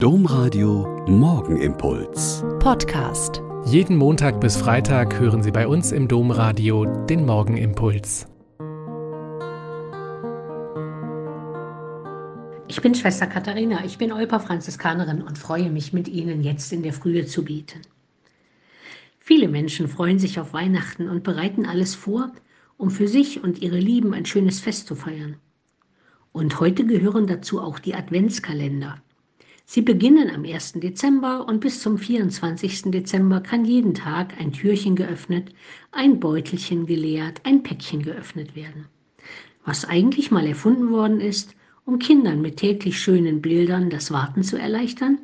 Domradio Morgenimpuls. Podcast. Jeden Montag bis Freitag hören Sie bei uns im Domradio den Morgenimpuls. Ich bin Schwester Katharina, ich bin Olpa Franziskanerin und freue mich, mit Ihnen jetzt in der Frühe zu beten. Viele Menschen freuen sich auf Weihnachten und bereiten alles vor, um für sich und ihre Lieben ein schönes Fest zu feiern. Und heute gehören dazu auch die Adventskalender. Sie beginnen am 1. Dezember und bis zum 24. Dezember kann jeden Tag ein Türchen geöffnet, ein Beutelchen geleert, ein Päckchen geöffnet werden. Was eigentlich mal erfunden worden ist, um Kindern mit täglich schönen Bildern das Warten zu erleichtern,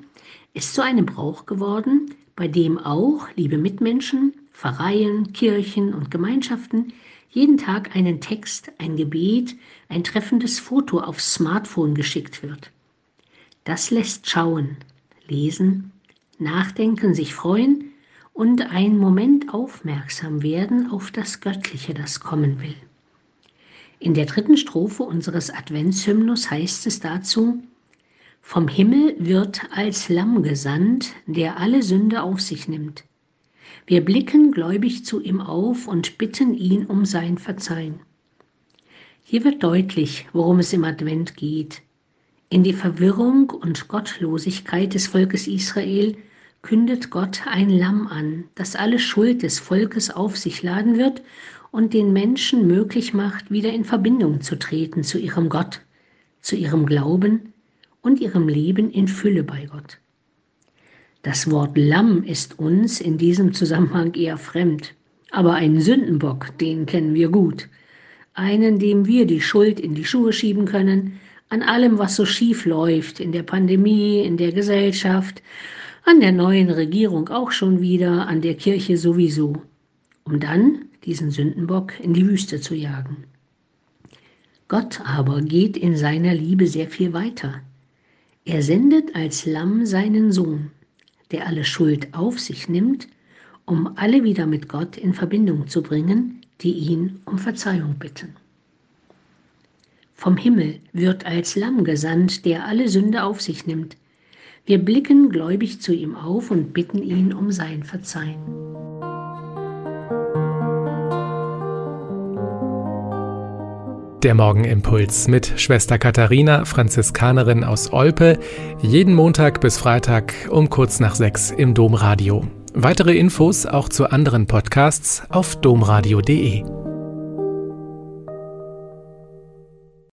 ist zu einem Brauch geworden, bei dem auch, liebe Mitmenschen, Pfarreien, Kirchen und Gemeinschaften jeden Tag einen Text, ein Gebet, ein treffendes Foto aufs Smartphone geschickt wird. Das lässt schauen, lesen, nachdenken, sich freuen und einen Moment aufmerksam werden auf das Göttliche, das kommen will. In der dritten Strophe unseres Adventshymnus heißt es dazu, Vom Himmel wird als Lamm gesandt, der alle Sünde auf sich nimmt. Wir blicken gläubig zu ihm auf und bitten ihn um sein Verzeihen. Hier wird deutlich, worum es im Advent geht. In die Verwirrung und Gottlosigkeit des Volkes Israel kündet Gott ein Lamm an, das alle Schuld des Volkes auf sich laden wird und den Menschen möglich macht, wieder in Verbindung zu treten zu ihrem Gott, zu ihrem Glauben und ihrem Leben in Fülle bei Gott. Das Wort Lamm ist uns in diesem Zusammenhang eher fremd, aber einen Sündenbock, den kennen wir gut. Einen, dem wir die Schuld in die Schuhe schieben können, an allem, was so schief läuft, in der Pandemie, in der Gesellschaft, an der neuen Regierung auch schon wieder, an der Kirche sowieso, um dann diesen Sündenbock in die Wüste zu jagen. Gott aber geht in seiner Liebe sehr viel weiter. Er sendet als Lamm seinen Sohn, der alle Schuld auf sich nimmt, um alle wieder mit Gott in Verbindung zu bringen, die ihn um Verzeihung bitten. Vom Himmel wird als Lamm gesandt, der alle Sünde auf sich nimmt. Wir blicken gläubig zu ihm auf und bitten ihn um sein Verzeihen. Der Morgenimpuls mit Schwester Katharina, Franziskanerin aus Olpe, jeden Montag bis Freitag um kurz nach sechs im Domradio. Weitere Infos auch zu anderen Podcasts auf domradio.de.